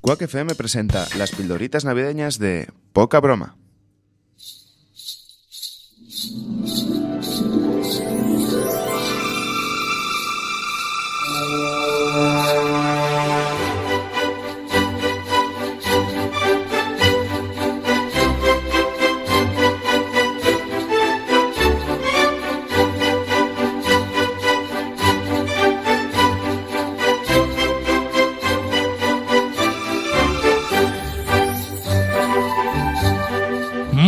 Quack FM presenta las pildoritas navideñas de Poca Broma.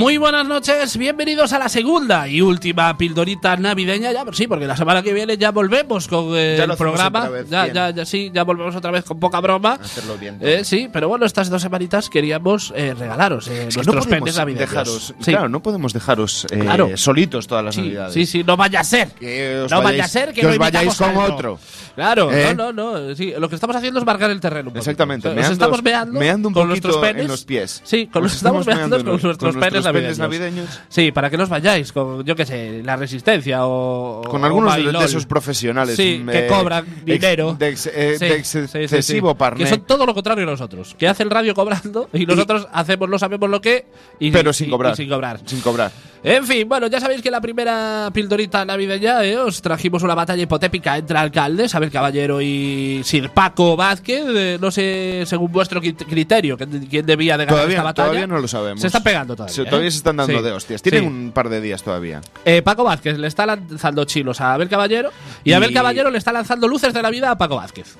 Muy buenas noches, bienvenidos a la segunda y última pildorita navideña. Ya, sí, porque la semana que viene ya volvemos con eh, Ya el programa. vez, ya, bien. ya, ya, sí, ya volvemos otra vez con poca broma. Hacerlo bien. Eh, sí, pero bueno, estas dos semanitas queríamos eh, regalaros eh, nuestros no penes navideños. dejaros, sí. Claro, no podemos dejaros eh, Claro. solitos todas las Sí, navidades. sí, sí, no vaya a ser. Que os no vayáis- vaya a ser que, que os vayáis con otro. Claro, no, no, no. Sí, lo que estamos haciendo es marcar el terreno. Exactamente, O sea, nos estamos meando, meando un con poquito nuestros penes en los pies. Sí, con Nos los estamos meando con nuestros penes navideños. navideños. Sí, para que nos vayáis con, yo qué sé, la resistencia o. Con o algunos de, de esos profesionales. Sí, mm, que eh, cobran dinero. De, ex- eh, Sí, de ex- sí, sí, sí. excesivo parné. Que son todo lo contrario a nosotros. Que hacen radio cobrando y nosotros hacemos, no sabemos lo que. Y, pero sin y- cobrar. y sin cobrar. Sin cobrar. En fin, bueno, ya sabéis que la primera pildorita navideña eh, os trajimos una batalla hipotética entre alcaldes, Abel Caballero y Sir Paco Vázquez. eh, no sé, según vuestro cri- criterio, quién, debía de ganar esta Todavía, batalla. todavía no lo sabemos. Se están pegando todavía. Se, ¿eh? todavía se están dando Sí. de hostias. Tienen Sí. un par de días todavía. Paco Vázquez le está lanzando chilos a Abel Caballero y, Y- Abel Caballero le está lanzando luces de la vida a Paco Vázquez.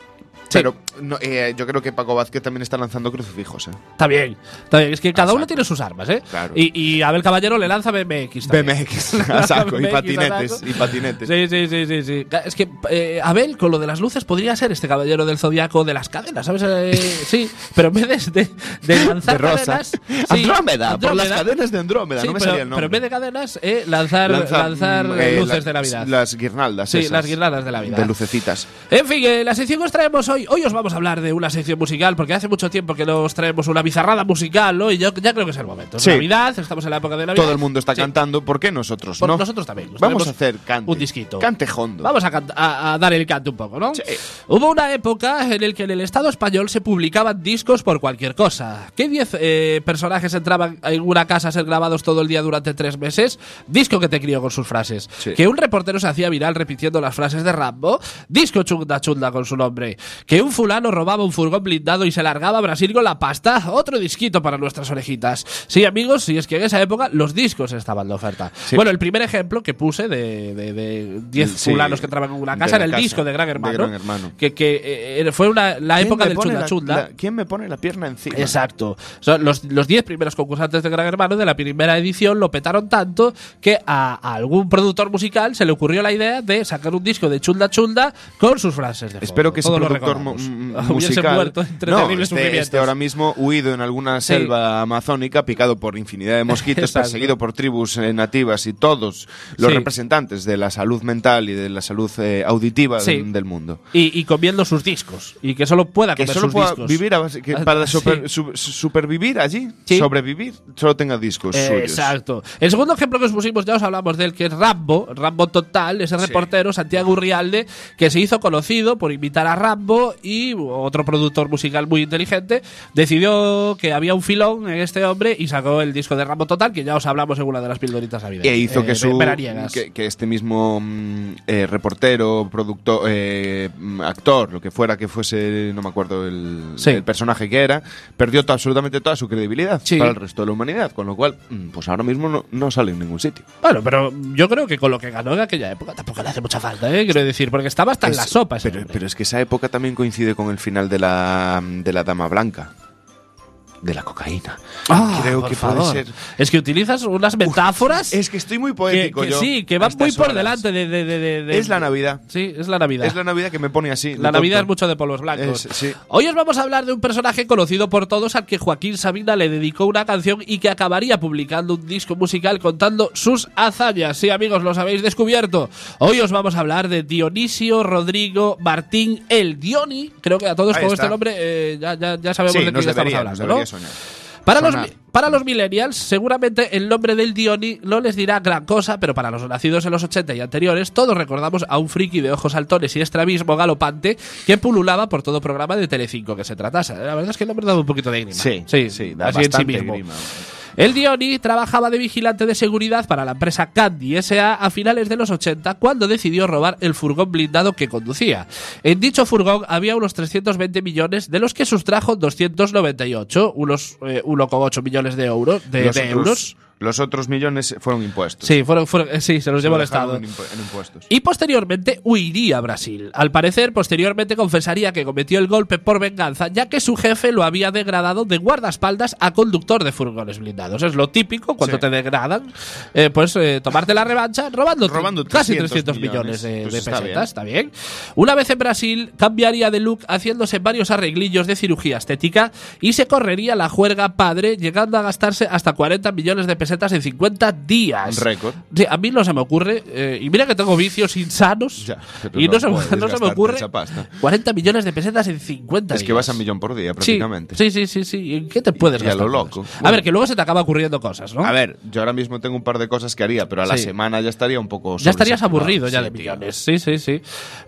Sí. Pero no, eh, yo creo que Paco Vázquez también está lanzando crucifijos. ¿eh? Está bien, está bien. Es que cada A uno tiene sus armas, ¿eh? Claro. Y, y Abel Caballero le lanza BMX. también. BMX a saco y BMX a patinetes. saco. Y patinetes. Sí, sí, sí, sí, sí. Es que eh, Abel, con lo de las luces, podría ser este caballero del zodiaco de las cadenas, ¿sabes? Eh, sí, pero en vez de, de, de lanzar De rosa. cadenas. sí, Andrómeda, por las Andrómeda. cadenas de Andrómeda. Sí, no me pero, salía el pero nombre. en vez de cadenas, eh, lanzar, Lanza, lanzar mm, eh, luces la- de Navidad. Las guirnaldas. Sí, esas. las guirnaldas de la vida. De lucecitas. En fin, la sección que os traemos hoy, hoy os vamos a hablar de una sección musical, porque hace mucho tiempo que nos traemos una bizarrada musical, ¿no? Y yo ya creo que es el momento. Sí. Navidad, estamos en la época de Navidad. Todo el mundo está Sí. cantando. ¿Por qué nosotros Por no? nosotros también. Nos Vamos a hacer cante. un disquito. Cante hondo. Vamos a, a- a dar el canto un poco, ¿no? Sí. Hubo una época en la que en el Estado español se publicaban discos por cualquier cosa. ¿Qué 10 eh, personajes entraban en una casa a ser grabados todo el día durante tres meses? Disco que te crió con sus frases. Sí. Que un reportero se hacía viral repitiendo las frases de Rambo. Disco chunda chunda con su nombre. Que un fulano robaba un furgón blindado y se largaba a Brasil con la pasta. Otro disquito para nuestras orejitas. Sí, amigos, si es que en esa época los discos estaban de oferta. Sí. Bueno, el primer ejemplo que puse de de- de 10 Sí, fulanos que entraban en una de casa era el casa, disco de Gran de Hermano. Gran Hermano. Que, que eh, fue una, la ¿Quién época del chunda la- chunda. ¿Quién me pone la pierna encima? Exacto. Son los, los 10 primeros concursantes de Gran Hermano de la primera edición lo petaron tanto que a, a algún productor musical se le ocurrió la idea de sacar un disco de chunda chunda con sus frases de fondo. Espero que ese productor musical muerto entre no, sufrimientos. esté ahora mismo huido en alguna Sí. selva amazónica, picado por infinidad de mosquitos, perseguido por tribus eh, nativas y todos los Sí. representantes de la salud mental y de la salud eh, auditiva Sí. del- del mundo. Y, y comiendo sus discos. Y que solo pueda Que comer solo sus pueda discos. vivir a base- que para super- su- supervivir allí, sobrevivir, solo tenga discos Eh, suyos. Exacto. El segundo ejemplo que os pusimos, ya os hablamos del que es Rambo, Rambo Total, ese reportero, Santiago Urrialde, que se hizo conocido por invitar a Rambo y otro productor musical muy inteligente decidió que había un filón en este hombre y sacó el disco de Rambo Total, que ya os hablamos en una de las pildoritas navideñas. E hizo eh, que, su, que, que este mismo mm, eh, reportero, productor, eh, mm, actor, lo que fuera que fuese, no me acuerdo el, Sí. el personaje que era, perdió absolutamente toda su credibilidad Sí. para el resto de la humanidad, con lo cual, mm, pues ahora mismo no, no sale en ningún sitio. Bueno, pero yo creo que con lo que ganó en aquella época tampoco le hace mucha falta, ¿eh? Quiero decir, porque estaba hasta en Es- la sopa pero, pero es que esa época también coincide con el final de la, de la Dama Blanca. De la cocaína. Ah, Creo que puede ser. Es que utilizas unas metáforas Es que estoy muy poético que yo sí, que estas muy por delante de, de- de- de- de- Es la Navidad. Sí, es la Navidad. Es la Navidad que me pone así. La Navidad es mucho de polvos blancos. Es- sí. Hoy os vamos a hablar de un personaje conocido por todos al que Joaquín Sabina le dedicó una canción y que acabaría publicando un disco musical contando sus hazañas. Sí, amigos, los habéis descubierto. Hoy os vamos a hablar de Dionisio Rodrigo Martín el Dioni. Creo que a todos Ahí con está. este nombre eh, ya, ya- ya sabemos Sí, de quién estamos hablando, ¿no? Para los, para los millennials, seguramente el nombre del Dioni no les dirá gran cosa, pero para los nacidos en los 80 y anteriores, todos recordamos a un friki de ojos saltones y estrabismo galopante que pululaba por todo programa de Telecinco que se tratase. La verdad es que el nombre daba un poquito de grima. Sí, sí, sí, da así en sí mismo. grima. El Dioni trabajaba de vigilante de seguridad para la empresa Candy SA a finales de los 80 cuando decidió robar el furgón blindado que conducía. En dicho furgón había unos 320 millones de los que sustrajo 298, unos eh, 1,8 millones de, euros de, euros. Los otros millones fueron impuestos. Sí, fueron, fueron- eh, sí, se los llevó el Estado. En, impuestos. Y posteriormente huiría a Brasil. Al parecer, posteriormente confesaría que cometió el golpe por venganza, ya que su jefe lo había degradado de guardaespaldas a conductor de furgones blindados. Es lo típico cuando Sí. te degradan, eh, pues eh, tomarte la revancha robando, Robando casi 300 300 millones, millones. de, Pues de está pesetas. Está bien. Una vez en Brasil, cambiaría de look haciéndose varios arreglillos de cirugía estética y se correría la juerga padre, llegando a gastarse hasta 40 millones de pesetas en 50 días. Récord. Sí, a mí no se me ocurre. eh, y mira que tengo vicios insanos. Ya, y no, no se, no se me ocurre. esa pasta. 40 millones de pesetas en 50 Es que días. vas a millón por día, prácticamente. Sí, sí, sí, sí. ¿En qué te puedes Y a gastar? lo todo loco. A ver, que luego se te acaba ocurriendo cosas, ¿no? A ver, yo ahora mismo tengo un par de cosas que haría, pero a la Sí. semana ya estaría un poco. Ya estarías aburrido ya de millones. Sí, sí, sí.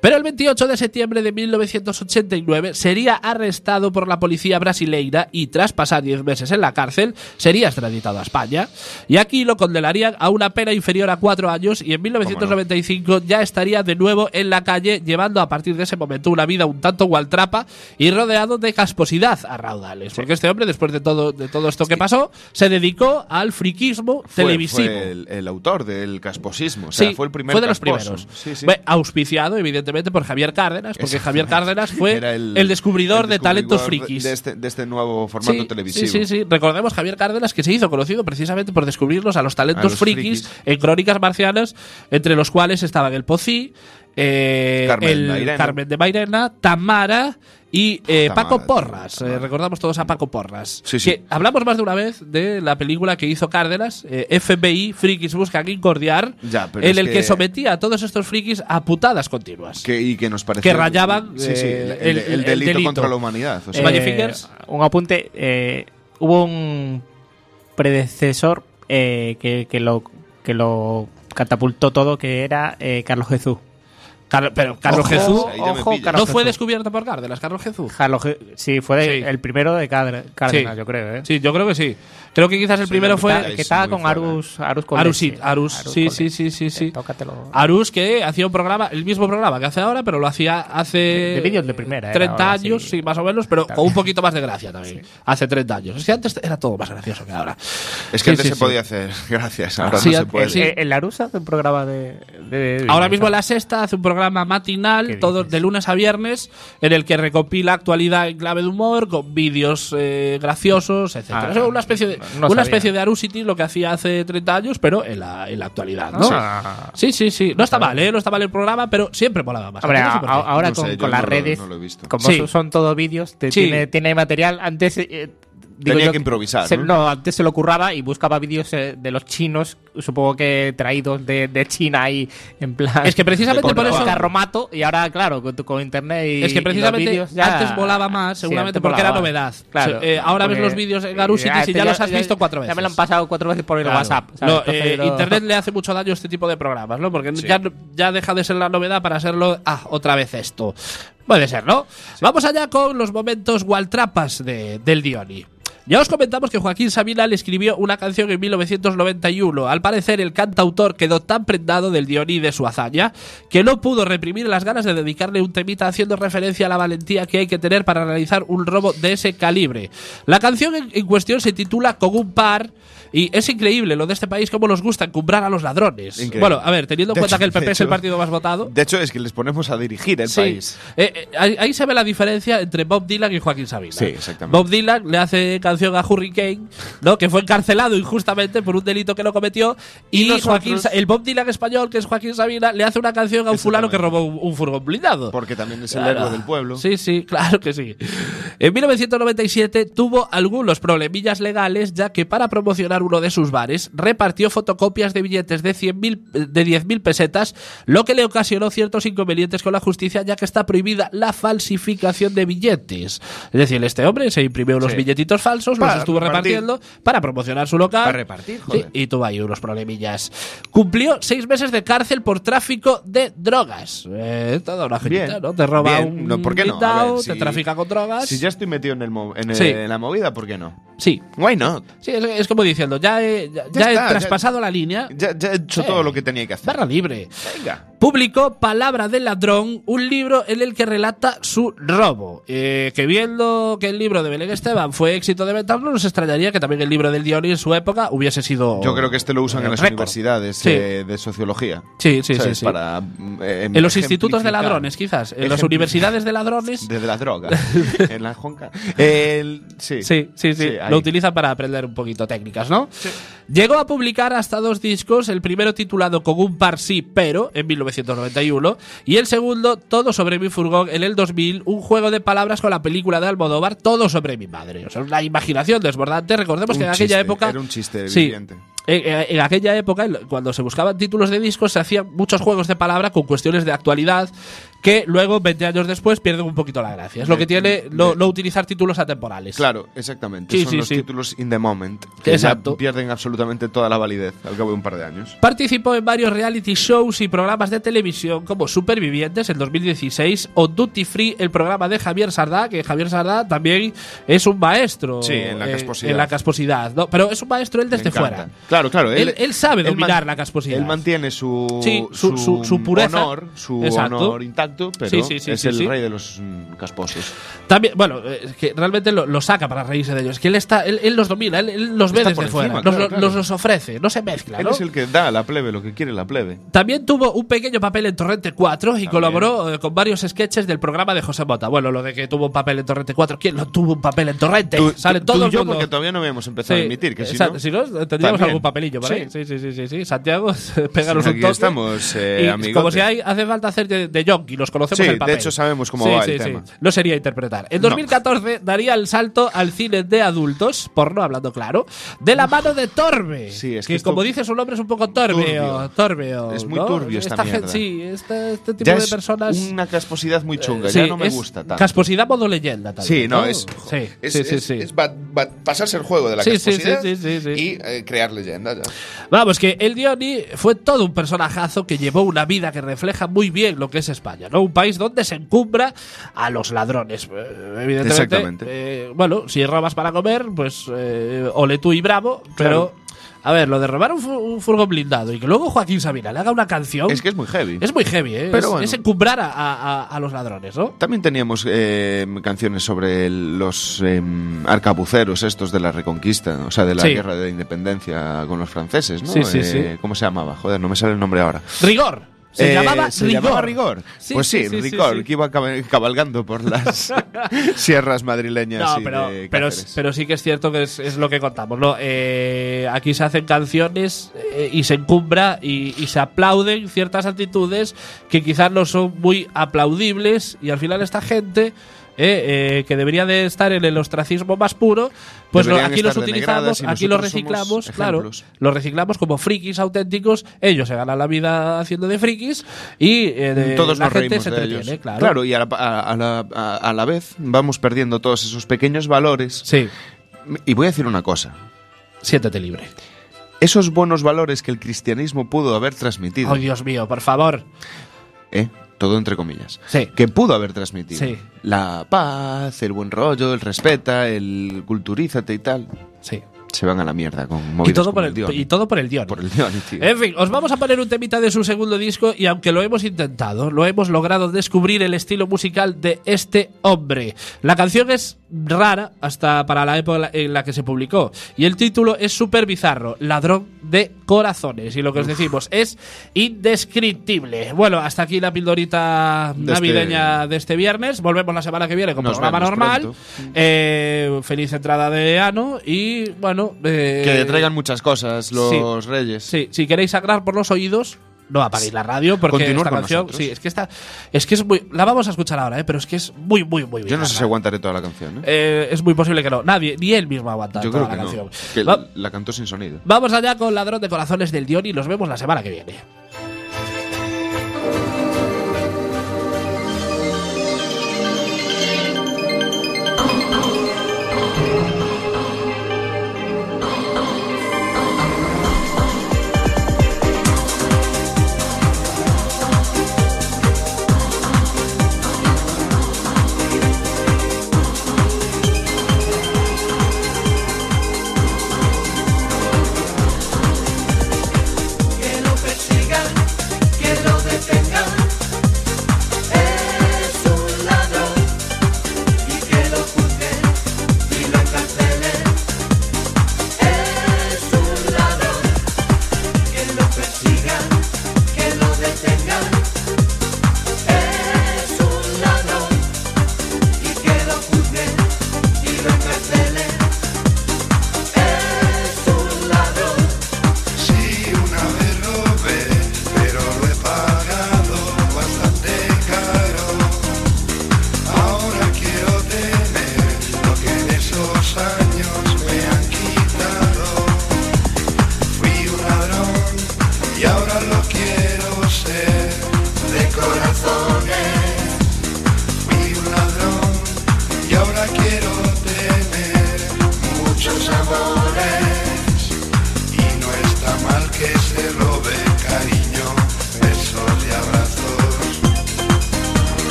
Pero el 28 de septiembre de 1989 sería arrestado por la policía brasileira y tras pasar 10 meses en la cárcel sería extraditado a España. Y aquí lo condenarían a una pena inferior a 4 años y en 1995 ya estaría de nuevo en la calle llevando a partir de ese momento una vida un tanto gualtrapa y rodeado de casposidad a raudales. Porque este hombre, después de todo, de todo esto que pasó, se dedicó al friquismo Fue- televisivo. Fue el, el autor del casposismo. O sea, Sí, fue el primer fue de los primeros. Sí, sí. Ve, auspiciado, evidentemente, por Javier Cárdenas, porque Javier Cárdenas fue el, descubridor el de talentos frikis. De este, de este nuevo formato Sí, televisivo. Sí, sí, sí. Recordemos Javier Cárdenas que se hizo conocido precisamente por descubrirlos a los talentos A los frikis, frikis. en Crónicas Marcianas, entre los cuales estaban el Pocí, eh, Carmen el Mairena. Carmen de Mairena, Tamara y eh, Tamara, Paco Porras. Tamara. Eh, recordamos todos a Paco Porras. Sí, sí. Que hablamos más de una vez de la película que hizo Cárdenas, eh, FBI, Frikis Buscan Incordiar, Ya, pero en el que, que- sometía a todos estos frikis a putadas continuas. Que, y que nos pareció. Que rayaban, Sí, sí, el, el- el el delito, contra la humanidad. O sea, Eh. Un apunte. eh, hubo un predecesor eh, que, que lo, que lo catapultó todo, que era eh, Carlos Jesús. Car- pero Carlos Ojo, Jesús ojo. Carlos no fue Jesús. descubierto por Cárdenas, Carlos Jesús. Carlos Je- sí, fue de- Sí. el primero de Cárdenas, Sí. yo creo. ¿eh? Sí, yo creo que sí. Creo que quizás el Sí, primero fue que es estaba con. Arus Arus con Arus, sí, Arus, sí, sí, sí, sí, sí. Eh, tócatelo. Arus que hacía un programa, el mismo programa que hace ahora, pero lo hacía hace De vídeos de primera, era 30 ahora, años, sí. sí, más o menos, pero con un poquito más de gracia también. Hace 30 años. Es que antes era todo más gracioso que ahora. es Sí, que antes sí, se sí. podía hacer. Gracias. Ahora Sí, no se antes- puede. Eh, el Arus hace un programa de. de- de- Ahora de- mismo la sexta hace un programa ¿Qué matinal, todo dices? de lunes a viernes, en el que recopila actualidad en clave de humor, con vídeos eh, graciosos, etc. Ah, Es una especie de, no una especie de Arusity, lo que hacía hace 30 años, pero en la, en la actualidad, ¿no? Ah. Sí, sí, sí. No está mal, ¿eh? No está mal el programa, pero siempre molaba más. Hombre, a- ahora No con, las no lo- redes, lo como Sí. son- todos vídeos, te- Sí. tiene, tiene material. Antes. eh, digo Tenía yo que improvisar, se- ¿no? antes se lo curraba y buscaba vídeos eh, de los chinos, supongo que traídos de, de China ahí, en plan. Es que precisamente por eso- carromato, y ahora, claro, con, con internet y. Es que y los precisamente vídeos ya- antes volaba más, seguramente porque era novedad. Claro. Eh, ahora ves los vídeos en Garusity y este ya los has visto cuatro Ya me lo han veces. pasado cuatro veces por el Claro. WhatsApp. ¿sabes? No, Entonces eh, lo- Internet le hace mucho daño a este tipo de programas, ¿no? Porque Sí. ya, ya deja de ser la novedad para serlo. Ah, otra vez esto. Puede ser, ¿no? Vamos allá con los momentos Waltrapas de, del Dioni. Ya os comentamos que Joaquín Sabina le escribió una canción en 1991. Al parecer, el cantautor quedó tan prendado del Dioni y de su hazaña que no pudo reprimir las ganas de dedicarle un temita haciendo referencia a la valentía que hay que tener para realizar un robo de ese calibre. La canción en, cuestión se titula Con un par. Y es increíble lo de este país, cómo nos gusta encumbrar a los ladrones. Increíble. Bueno, a ver, teniendo en De cuenta hecho- que el PP es el partido más votado. De hecho, es que les ponemos a dirigir el Sí. país. Eh, eh, ahí, ahí se ve la diferencia entre Bob Dylan y Joaquín Sabina. Sí, exactamente. Bob Dylan le hace canción a Hurricane, ¿no? que fue encarcelado injustamente por un delito que no cometió. Y, Y Joaquín, el Bob Dylan español, que es Joaquín Sabina, le hace una canción a un fulano que robó un, un furgón blindado. Porque también es el Claro. héroe del pueblo. Sí, sí, claro que sí. En 1997 tuvo algunos problemillas legales, ya que para promocionar uno de sus bares repartió fotocopias de billetes de, 100.000 de 10.000 pesetas, lo que le ocasionó ciertos inconvenientes con la justicia, ya que está prohibida la falsificación de billetes. Es decir, este hombre se imprimió unos Sí. billetitos falsos, los Para estuvo repartir. repartiendo para promocionar su local. Para repartir, joder. Sí, y tuvo ahí unos problemillas. Cumplió seis meses de cárcel por tráfico de drogas. Eh, toda una joyita, ¿no? Te roba bien. un No, ¿por qué no? Ver, te si- trafica con drogas. Si ya estoy metido en, el en, el- Sí. en la movida, ¿por qué no? Sí, Why not? sí es, es como diciendo, ya he, ya, Ya ya he está, ya- traspasado la línea. Ya, he hecho todo lo que tenía que hacer. Barra libre. Venga. Publicó Palabra del Ladrón, un libro en el que relata su robo. Eh, que viendo que el libro de Belén Esteban fue éxito de ventas, no nos extrañaría que también el libro del Dioni en su época hubiese sido. Yo creo que este lo usan en las récord. universidades Sí. eh, de sociología. Sí, sí, sí, ¿Sabes? sí. Para, eh, En los institutos de ladrones, quizás. En las universidades de ladrones. De la droga. en la jonca. El- sí. Sí, sí, sí. Lo utilizan para aprender un poquito técnicas, ¿no? Llegó a publicar hasta dos discos, el primero titulado Con un par sí, pero, en 1991, y el segundo, Todo sobre mi furgón, en el 2000, un juego de palabras con la película de Almodóvar, Todo sobre mi madre. O sea, una imaginación desbordante. Recordemos que Un en aquella chiste, época... Era un chiste Sí. En, en- en aquella época, en- cuando se buscaban títulos de discos, se hacían muchos juegos de palabra con cuestiones de actualidad que luego, 20 años después, pierden un poquito la gracia. Es lo que tiene no, utilizar títulos atemporales. Claro, exactamente. Sí, Son sí, los sí. títulos in the moment. Que ya Exacto. pierden absolutamente toda la validez al cabo de un par de años. Participó en varios reality shows y programas de televisión como Supervivientes en 2016 o Duty Free, el programa de Javier Sardá, que Javier Sardá también es un maestro Sí, en la eh, casposidad. en la casposidad, ¿no? Pero es un maestro él desde fuera. Claro, claro. Él- él sabe dominar la casposidad. Él mantiene su, Sí, su- su- su pureza. honor, su Exacto. honor intacto, pero Sí, sí, sí, es el rey de los mm, casposos. También, bueno, eh, es que realmente lo, lo saca para reírse de ellos. Es que él está, él, él los domina, él, él los ve desde fuera, encima, nos, claro, claro. nos los ofrece, no se mezcla, Él ¿no? es el que da a la plebe lo que quiere la plebe. También tuvo un pequeño papel en Torrente 4 y colaboró eh, con varios sketches del programa de José Mota. Bueno, lo de que tuvo un papel en Torrente 4, ¿quién no tuvo un papel en Torrente? Tú, Sale tú- todo tú el yo, mundo. porque todavía no habíamos empezado a emitir, que si no... si no, tendríamos También. algún papelillo ahí. Sí. Sí, sí, sí, sí. Santiago, péganos un toque. estamos, eh, Y amigote. como si hay, hace falta hacer de, de nos conocemos Sí, el papel. de hecho sabemos cómo Sí, va sí, el tema. No sería interpretar. En No. 2014 daría el salto al cine de adultos, porno hablando claro, de la mano de Torbe. Sí, es que, que esto- como dice su nombre es un poco torbeo. Torbeo. Es muy ¿no? turbio esta Esta mierda. Sí, este, este tipo Ya de es personas. una casposidad muy chunga, Sí, ya no me es gusta tanto. Casposidad modo leyenda también. Sí, no, es, Sí, es, es- es va- va- pasarse el juego de la casposidad y eh, crear leyendas. ya. Vamos, que el Dioni fue todo un personajazo que llevó una vida que refleja muy bien lo que es España, ¿no? Un país donde se encumbra a los ladrones. Eh, Evidentemente. Exactamente. eh, bueno, si robas para comer, pues eh, ole tú y bravo, pero. A ver, lo de robar un, un furgón blindado y que luego Joaquín Sabina le haga una canción. Es que es muy heavy. es muy heavy, ¿eh? Pero es, bueno. es encumbrar a, a- a los ladrones, ¿no? También teníamos eh, canciones sobre los eh, arcabuceros estos de la Reconquista, o sea, de la Sí. guerra de independencia con los franceses, ¿no? Sí, sí, Eh, sí. ¿Cómo se llamaba? Joder, no me sale el nombre ahora. Rigor. Se Eh, llamaba ¿se Rigor. llamaba Rigor? Sí, pues sí, sí, sí, sí, Rigor, que iba cab- cabalgando por las sierras madrileñas. No, y pero, de pero, sí que es cierto que es, es lo que contamos, ¿no? Eh, aquí se hacen canciones eh, y se encumbra y, y se aplauden ciertas actitudes que quizás no son muy aplaudibles y al final esta gente eh, eh, que debería de estar en el ostracismo más puro, pues aquí los utilizamos, aquí los reciclamos, claro, los reciclamos como frikis auténticos, ellos se ganan la vida haciendo de frikis y eh, de- Todos la nos gente se entretiene, ellos. claro. y a la, a- la- a- la vez vamos perdiendo todos esos pequeños valores. Sí, Y voy a decir una cosa. siéntete libre. Esos buenos valores que el cristianismo pudo haber transmitido, Oh, Dios mío, por favor. ¿eh? Todo entre comillas, Sí. que pudo haber transmitido. Sí. La paz, el buen rollo, el respeta, el culturízate y tal, Sí. se van a la mierda con Y movidas todo, como por el, Dion. y todo por el Dion. Por el Dion, tío. En fin, os vamos a poner un temita de su segundo disco y aunque lo hemos intentado, lo hemos logrado descubrir el estilo musical de este hombre. La canción es rara hasta para la época en la que se publicó y el título es súper bizarro, Ladrón de Corazones. Y lo que os decimos es indescriptible. Bueno, hasta aquí la pildorita De navideña de este viernes. Volvemos la semana que viene con Nos programa normal. Eh, feliz entrada de ano y bueno... eh, Que traigan muchas cosas los sí. reyes. Sí, si queréis sangrar por los oídos, no apaguéis la radio porque esta canción, sí, es que esta es que es muy la vamos a escuchar ahora, ¿eh? pero es que es muy muy muy bien. Yo no sé si aguantaré toda la canción, ¿eh? Eh, es muy posible que no, nadie ni él mismo aguanta Yo toda la canción. La cantó sin sonido. Vamos allá con Ladrón de corazones del Dion y nos vemos la semana que viene.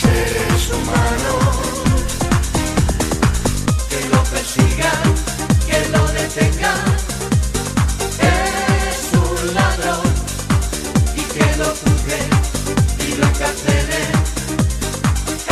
seres humanos.